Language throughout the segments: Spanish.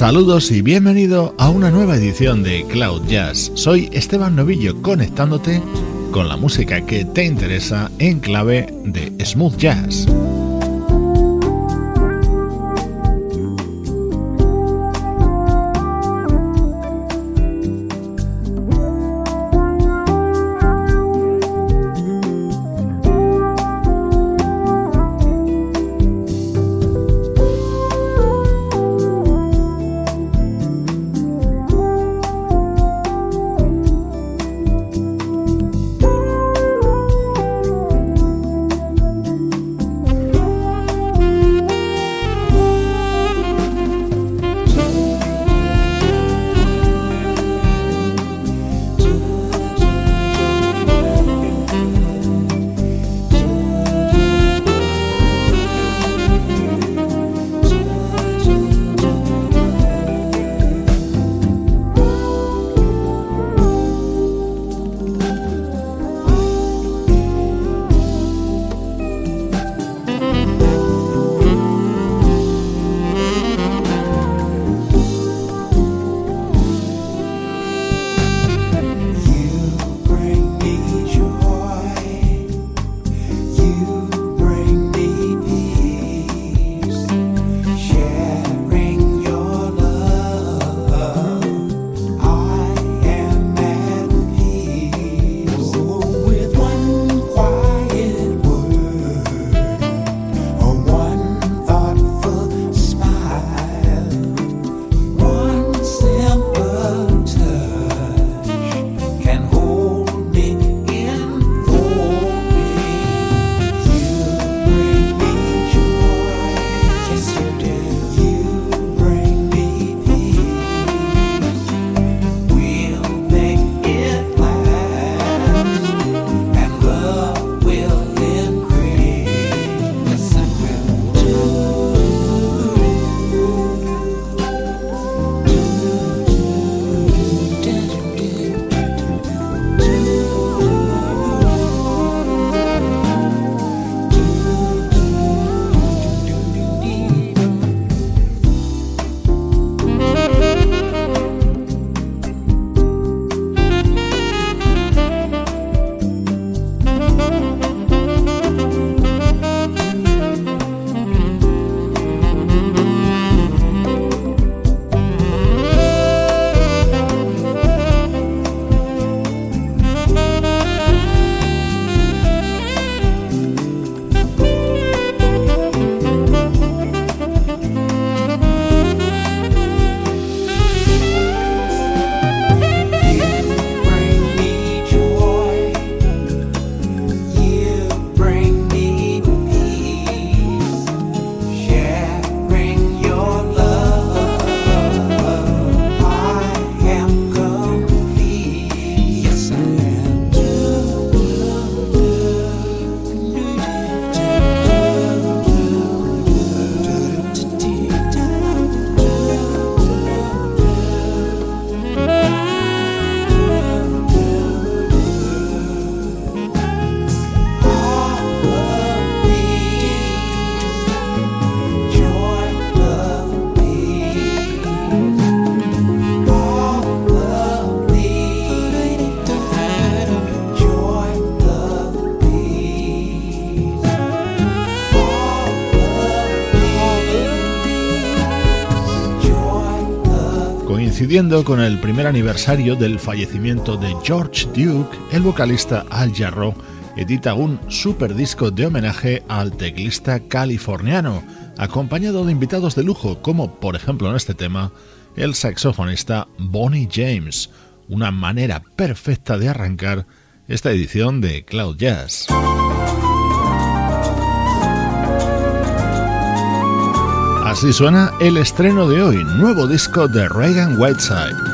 Saludos y bienvenido a una nueva edición de Cloud Jazz. Soy Esteban Novillo conectándote con la música que te interesa en clave de smooth jazz. Con el primer aniversario del fallecimiento de George Duke, el vocalista Al Jarro edita un super disco de homenaje al teclista californiano, acompañado de invitados de lujo, como por ejemplo en este tema, el saxofonista Bonnie James, una manera perfecta de arrancar esta edición de Cloud Jazz. Así suena el estreno de hoy, nuevo disco de Reagan Whiteside.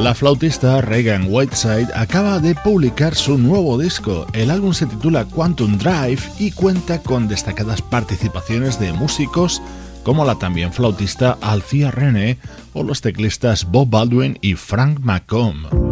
La flautista Reagan Whiteside acaba de publicar su nuevo disco. El álbum se titula Quantum Drive y cuenta con destacadas participaciones de músicos como la también flautista Alcia René o los teclistas Bob Baldwin y Frank McComb.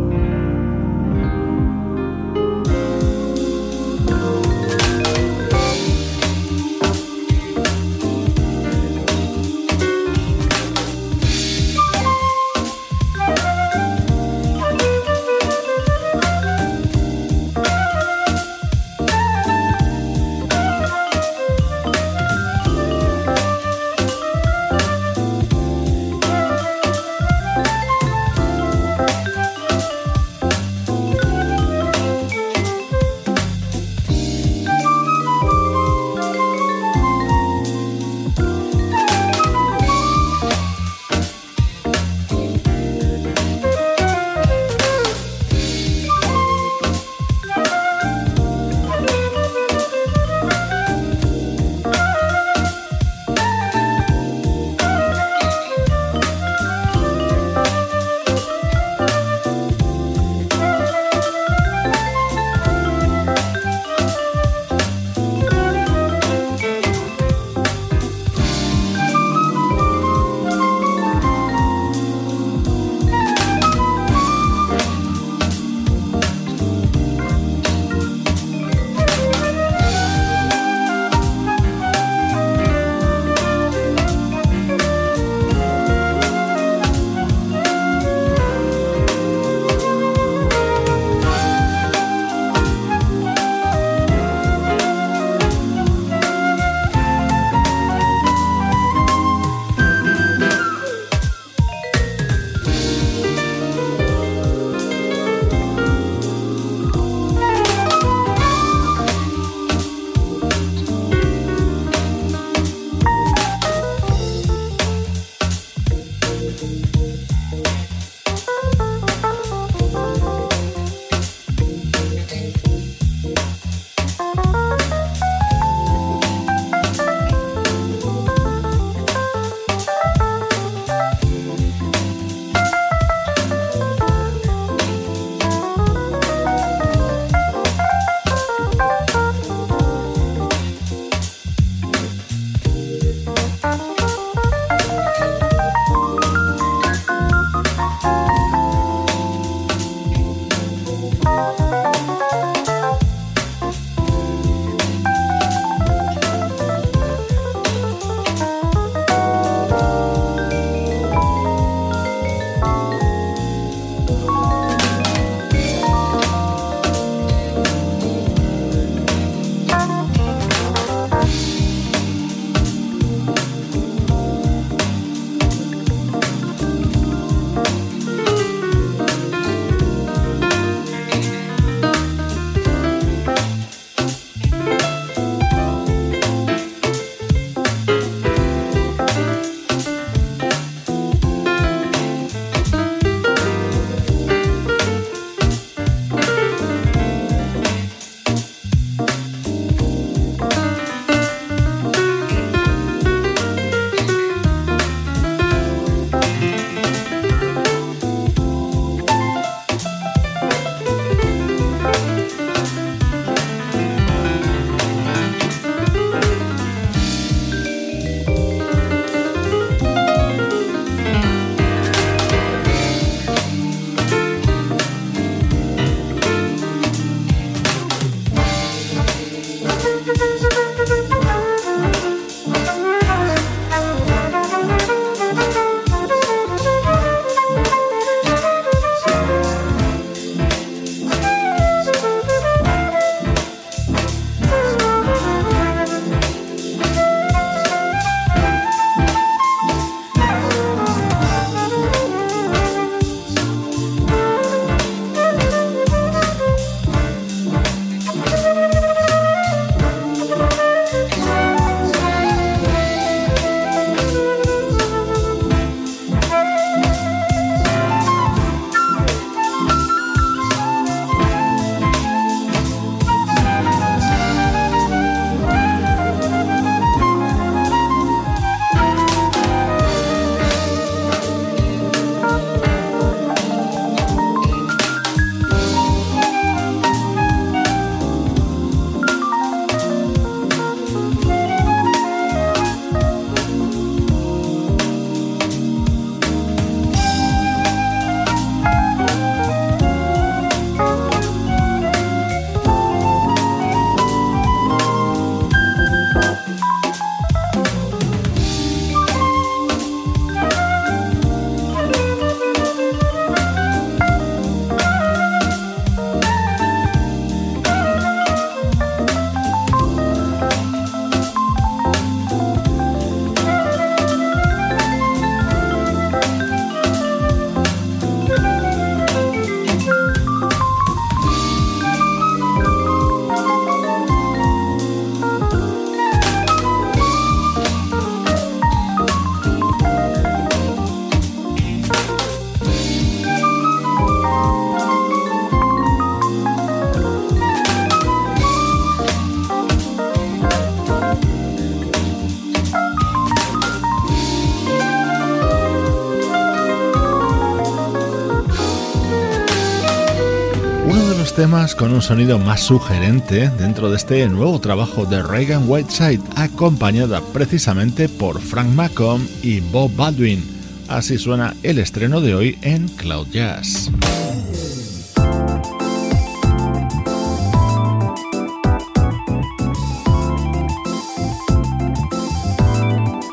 Con un sonido más sugerente dentro de este nuevo trabajo de Reagan Whiteside, acompañada precisamente por Frank Macomb y Bob Baldwin. Así suena el estreno de hoy en Cloud Jazz.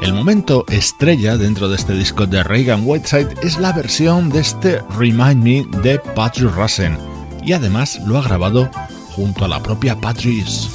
El momento estrella dentro de este disco de Reagan Whiteside es la versión de este Remind Me de Patrick Russen y además lo ha grabado junto a la propia Patrice.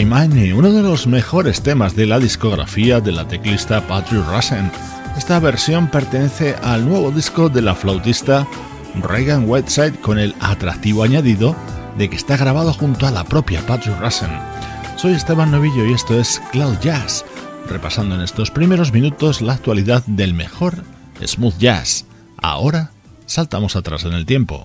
Uno de los mejores temas de la discografía de la teclista Patrick Russen. Esta versión pertenece al nuevo disco de la flautista Reagan Whiteside con el atractivo añadido de que está grabado junto a la propia Patrick Russen. Soy Esteban Novillo y esto es Cloud Jazz, repasando en estos primeros minutos la actualidad del mejor smooth jazz. Ahora saltamos atrás en el tiempo.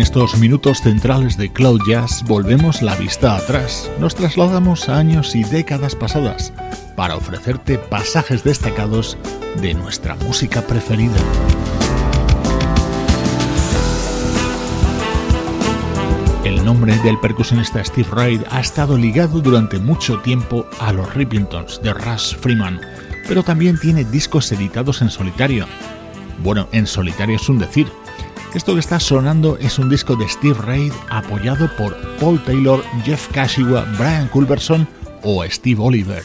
Estos minutos centrales de Cloud Jazz volvemos la vista atrás, nos trasladamos a años y décadas pasadas para ofrecerte pasajes destacados de nuestra música preferida. El nombre del percusionista Steve Reid ha estado ligado durante mucho tiempo a los Rippingtons de Russ Freeman, pero también tiene discos editados en solitario. Bueno, en solitario es un decir, esto que está sonando es un disco de Steve Reid apoyado por Paul Taylor, Jeff Kashiwa, Brian Culberson o Steve Oliver.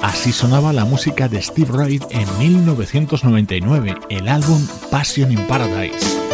Así sonaba la música de Steve Reid en 1999, el álbum Passion in Paradise.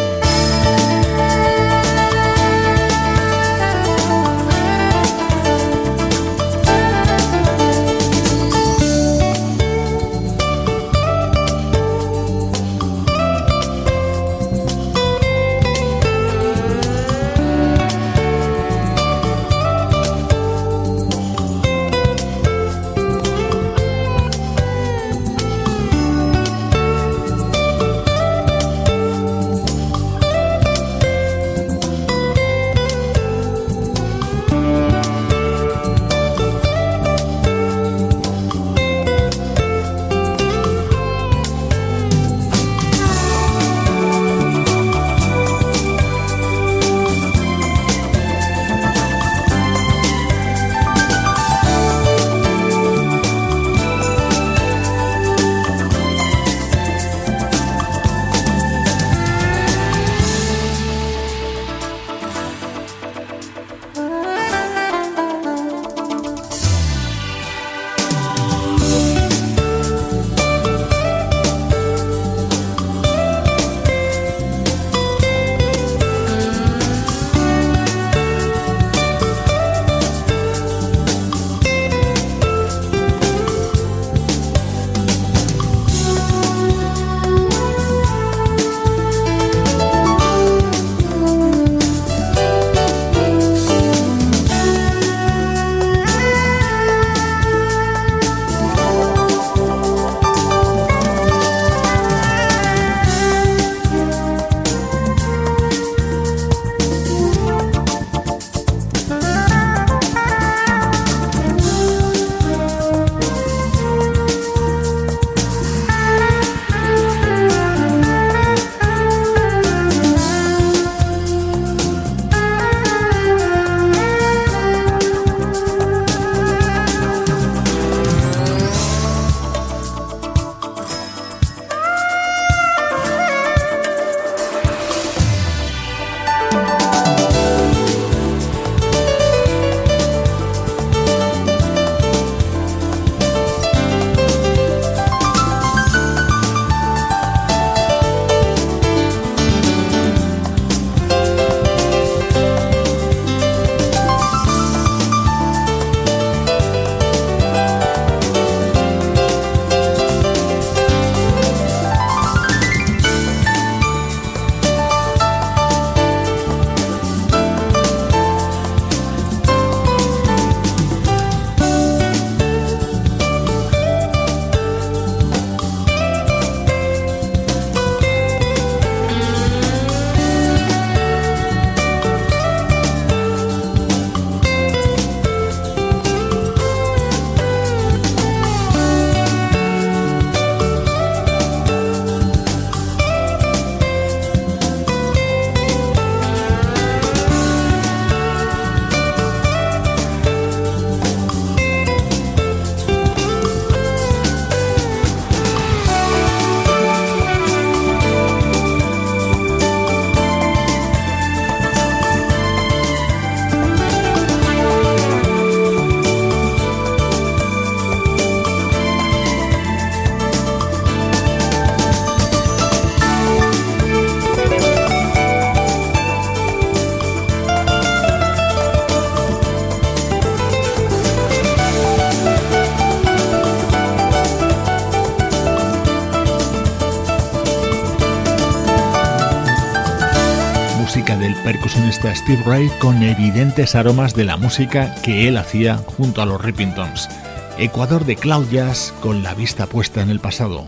Steve Ray con evidentes aromas de la música que él hacía junto a los Rippingtons. Ecuador de Cloud Jazz con la vista puesta en el pasado.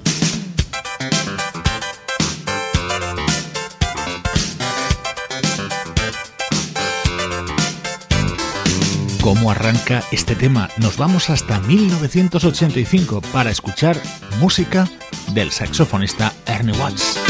cómo arranca este tema. Nos vamos hasta 1985 para escuchar música del saxofonista Ernie Watts.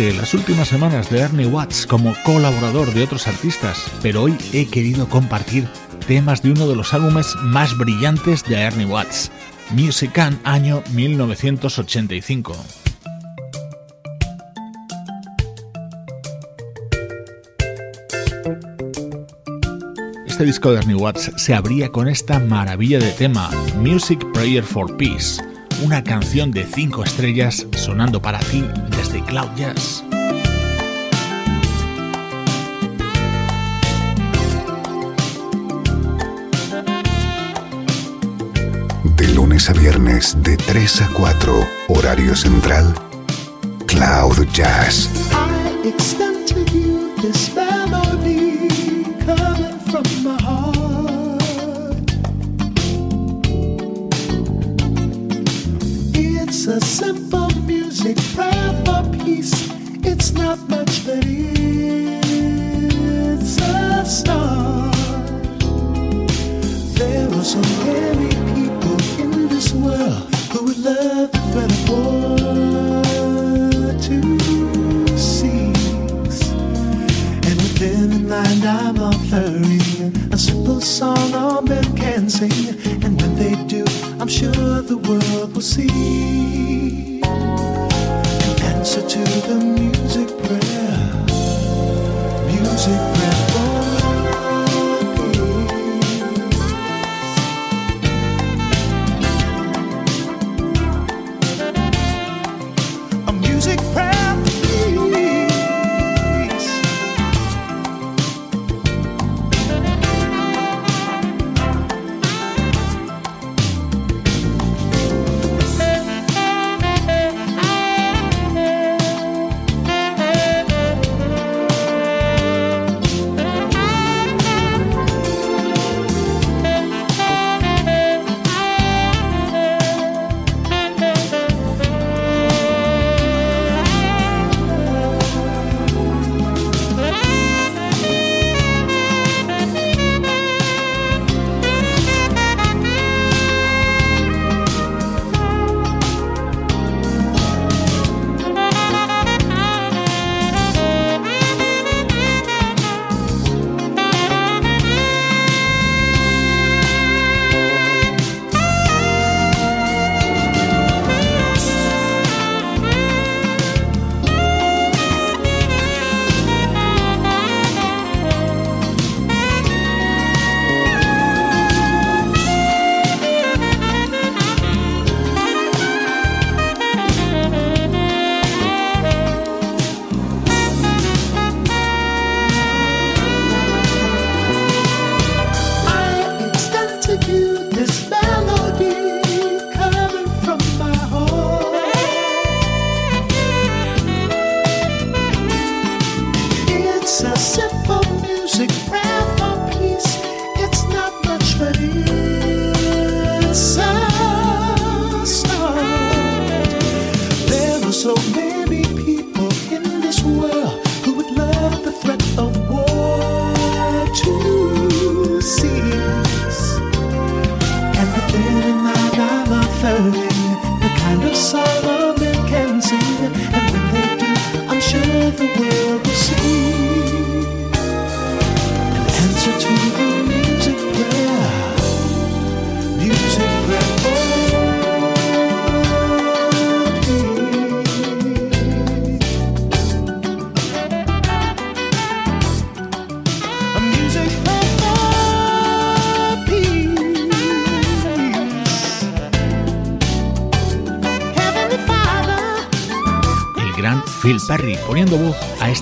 Las últimas semanas de Ernie Watts como colaborador de otros artistas, pero hoy he querido compartir temas de uno de los álbumes más brillantes de Ernie Watts, Music año 1985. Este disco de Ernie Watts se abría con esta maravilla de tema, Music Prayer for Peace una canción de 5 estrellas sonando para ti desde Cloud Jazz. De lunes a viernes de 3 a 4, horario central, Cloud Jazz. a simple music prayer for peace. It's not much, but it's a start. There are so many people in this world who would love the thread of war to cease. And within a line I'm offering a simple song all men can sing. And when they do, I'm sure the world will see an answer to the music prayer. Music prayer.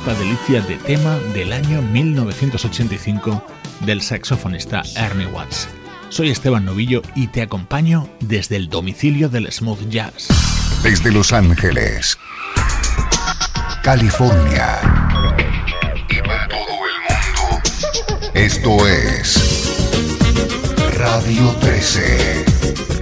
Esta delicia de tema del año 1985 del saxofonista Ernie Watts. Soy Esteban Novillo y te acompaño desde el domicilio del smooth jazz. Desde Los Ángeles, California y para todo el mundo. Esto es Radio 13.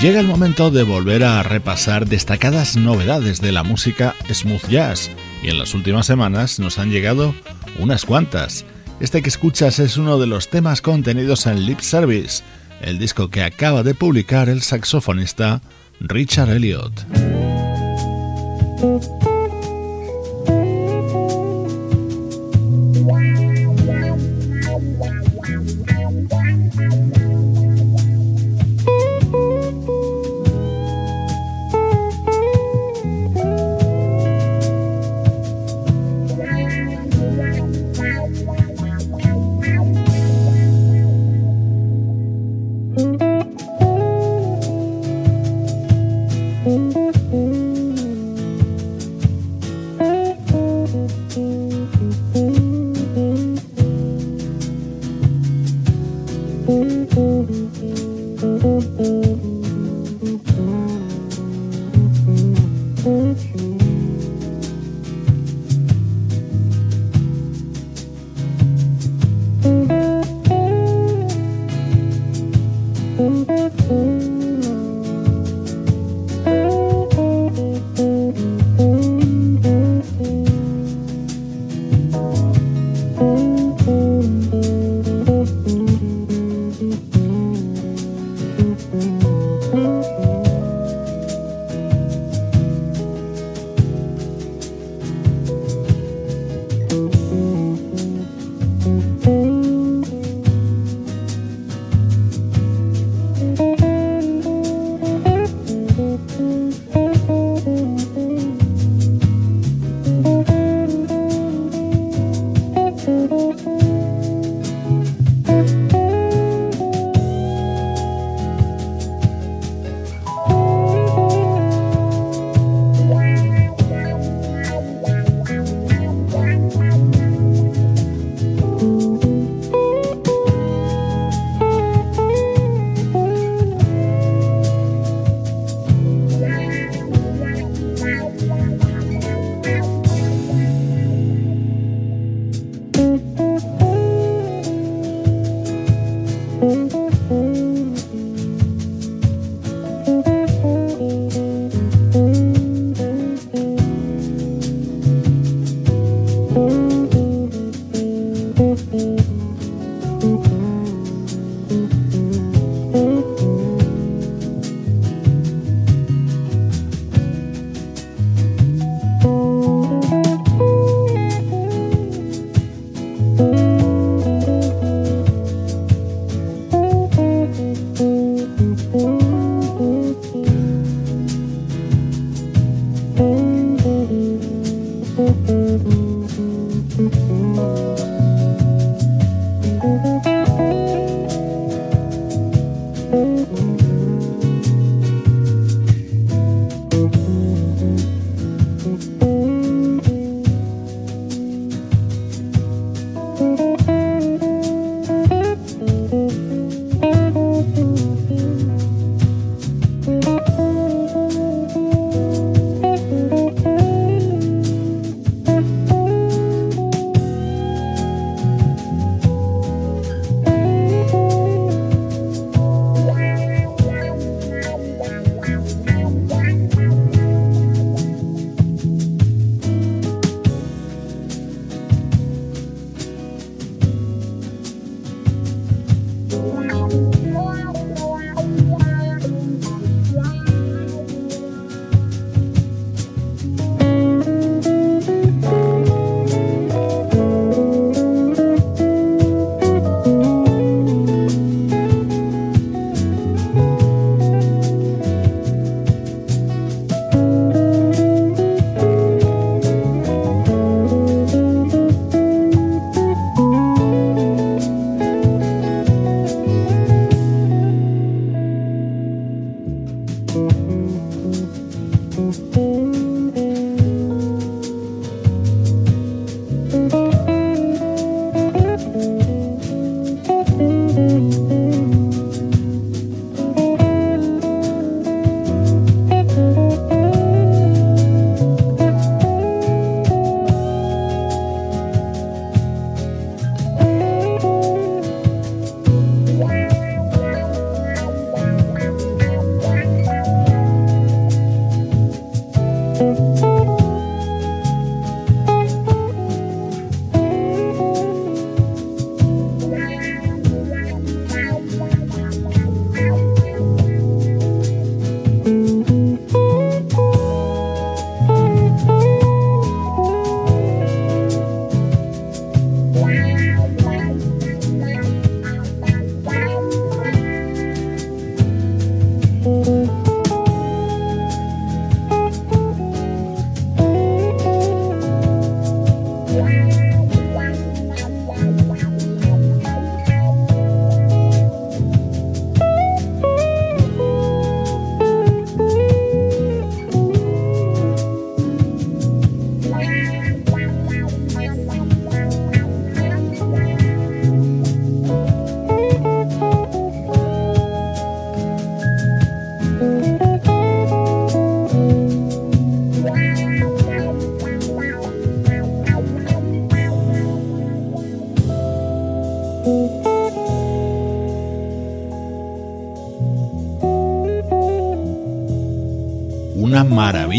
Llega el momento de volver a repasar destacadas novedades de la música smooth jazz y en las últimas semanas nos han llegado unas cuantas. Este que escuchas es uno de los temas contenidos en Lip Service, el disco que acaba de publicar el saxofonista Richard Elliot.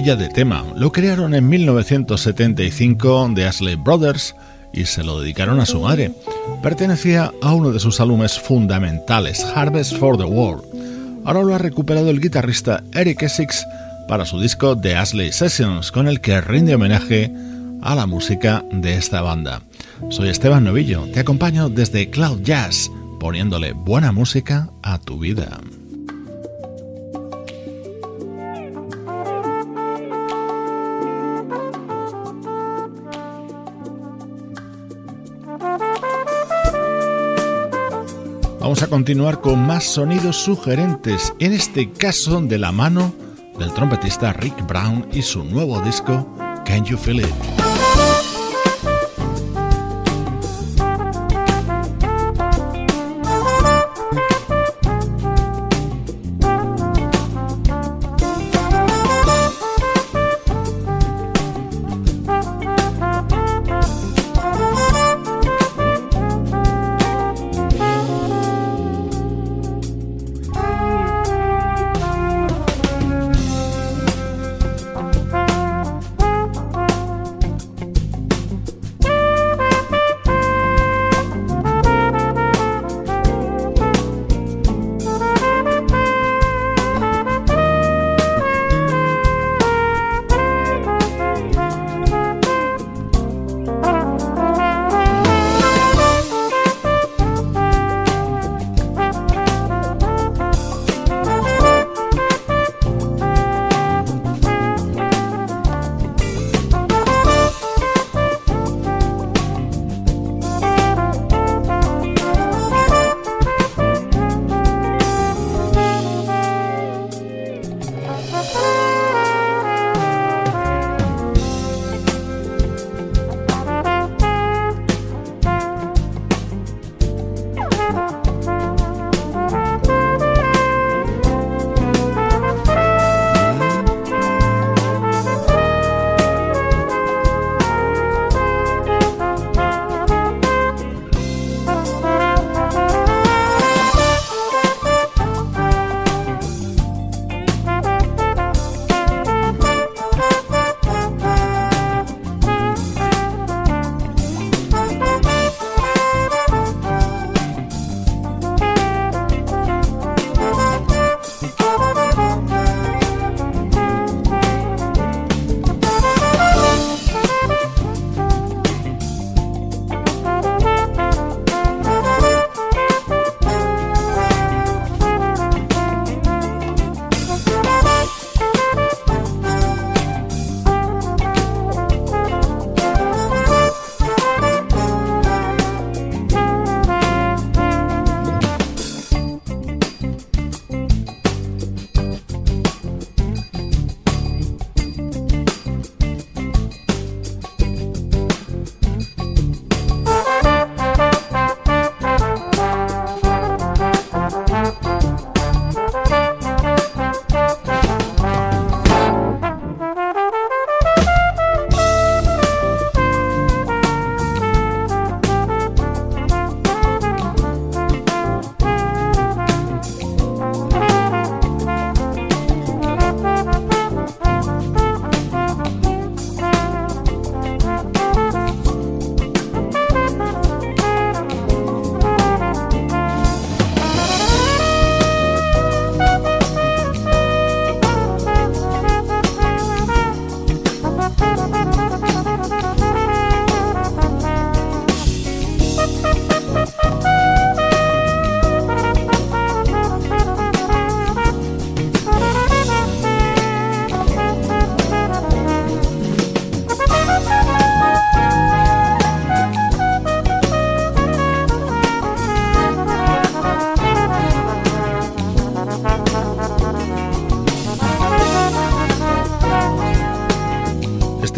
Maravilla de tema. Lo crearon en 1975 de Ashley Brothers y se lo dedicaron a su madre. Pertenecía a uno de sus álbumes fundamentales, Harvest for the World. Ahora lo ha recuperado el guitarrista Eric Essex para su disco The Ashley Sessions, con el que rinde homenaje a la música de esta banda. Soy Esteban Novillo, te acompaño desde Cloud Jazz, poniéndole buena música a tu vida. Vamos a continuar con más sonidos sugerentes, en este caso de la mano del trompetista Rick Brown y su nuevo disco Can You Feel It?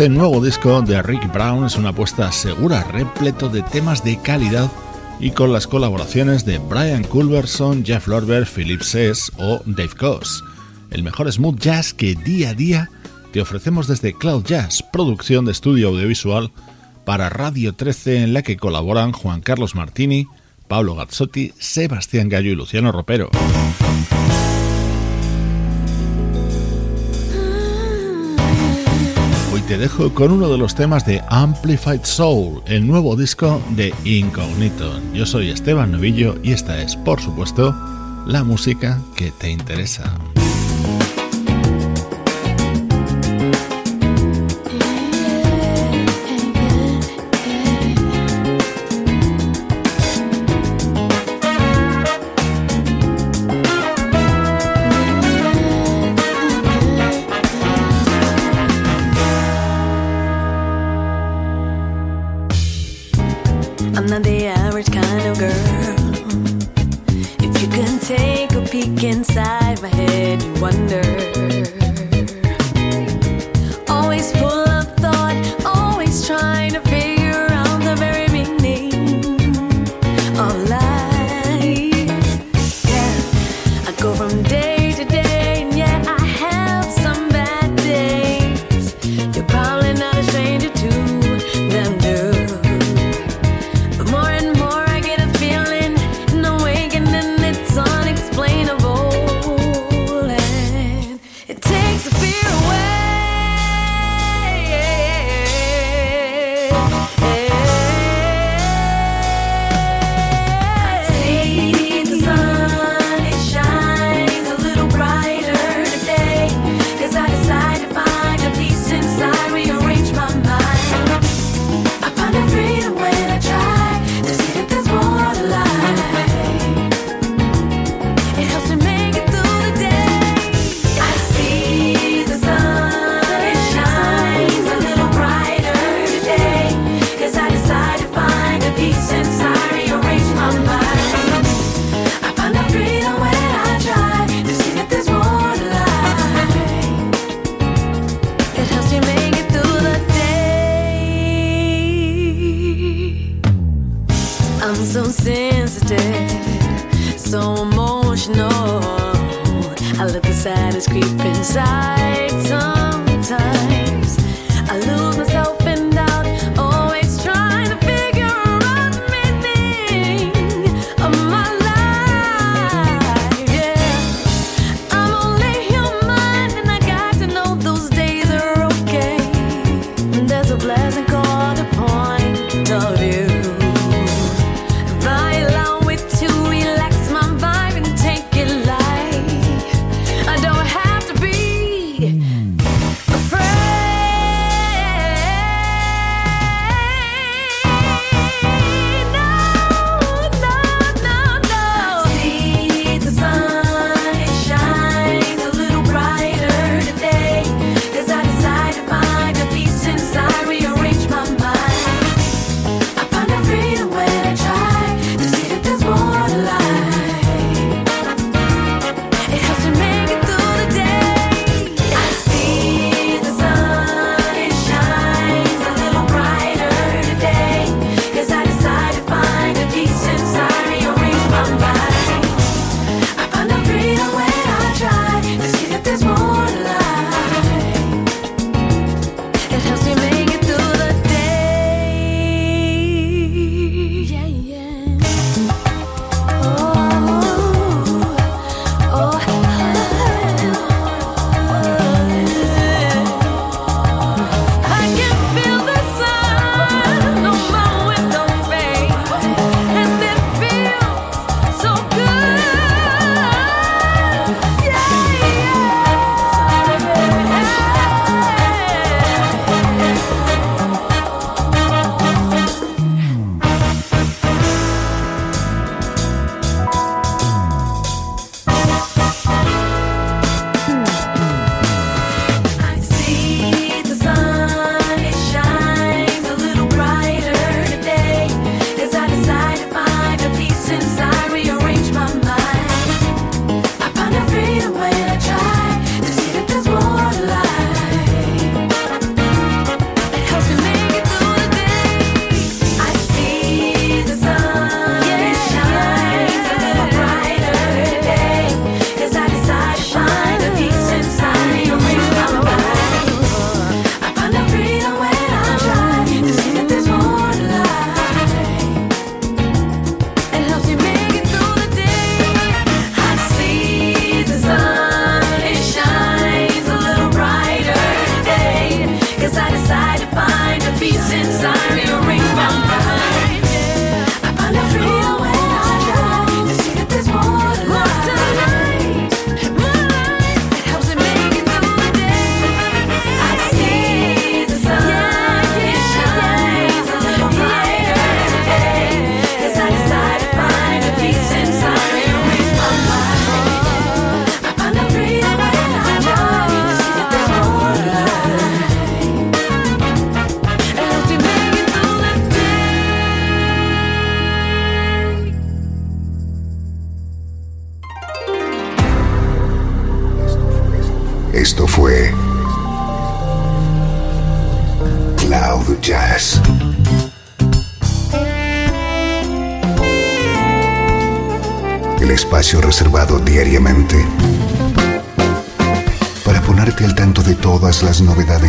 Este nuevo disco de Rick Brown es una apuesta segura, repleto de temas de calidad y con las colaboraciones de Brian Culverson, Jeff Lorber, Philip Sess o Dave Koz. El mejor smooth jazz que día a día te ofrecemos desde Cloud Jazz, producción de estudio audiovisual para Radio 13 en la que colaboran Juan Carlos Martini, Pablo Gazzotti, Sebastián Gallo y Luciano Ropero. Te dejo con uno de los temas de Amplified Soul, el nuevo disco de Incognito. Yo soy Esteban Novillo y esta es, por supuesto, la música que te interesa.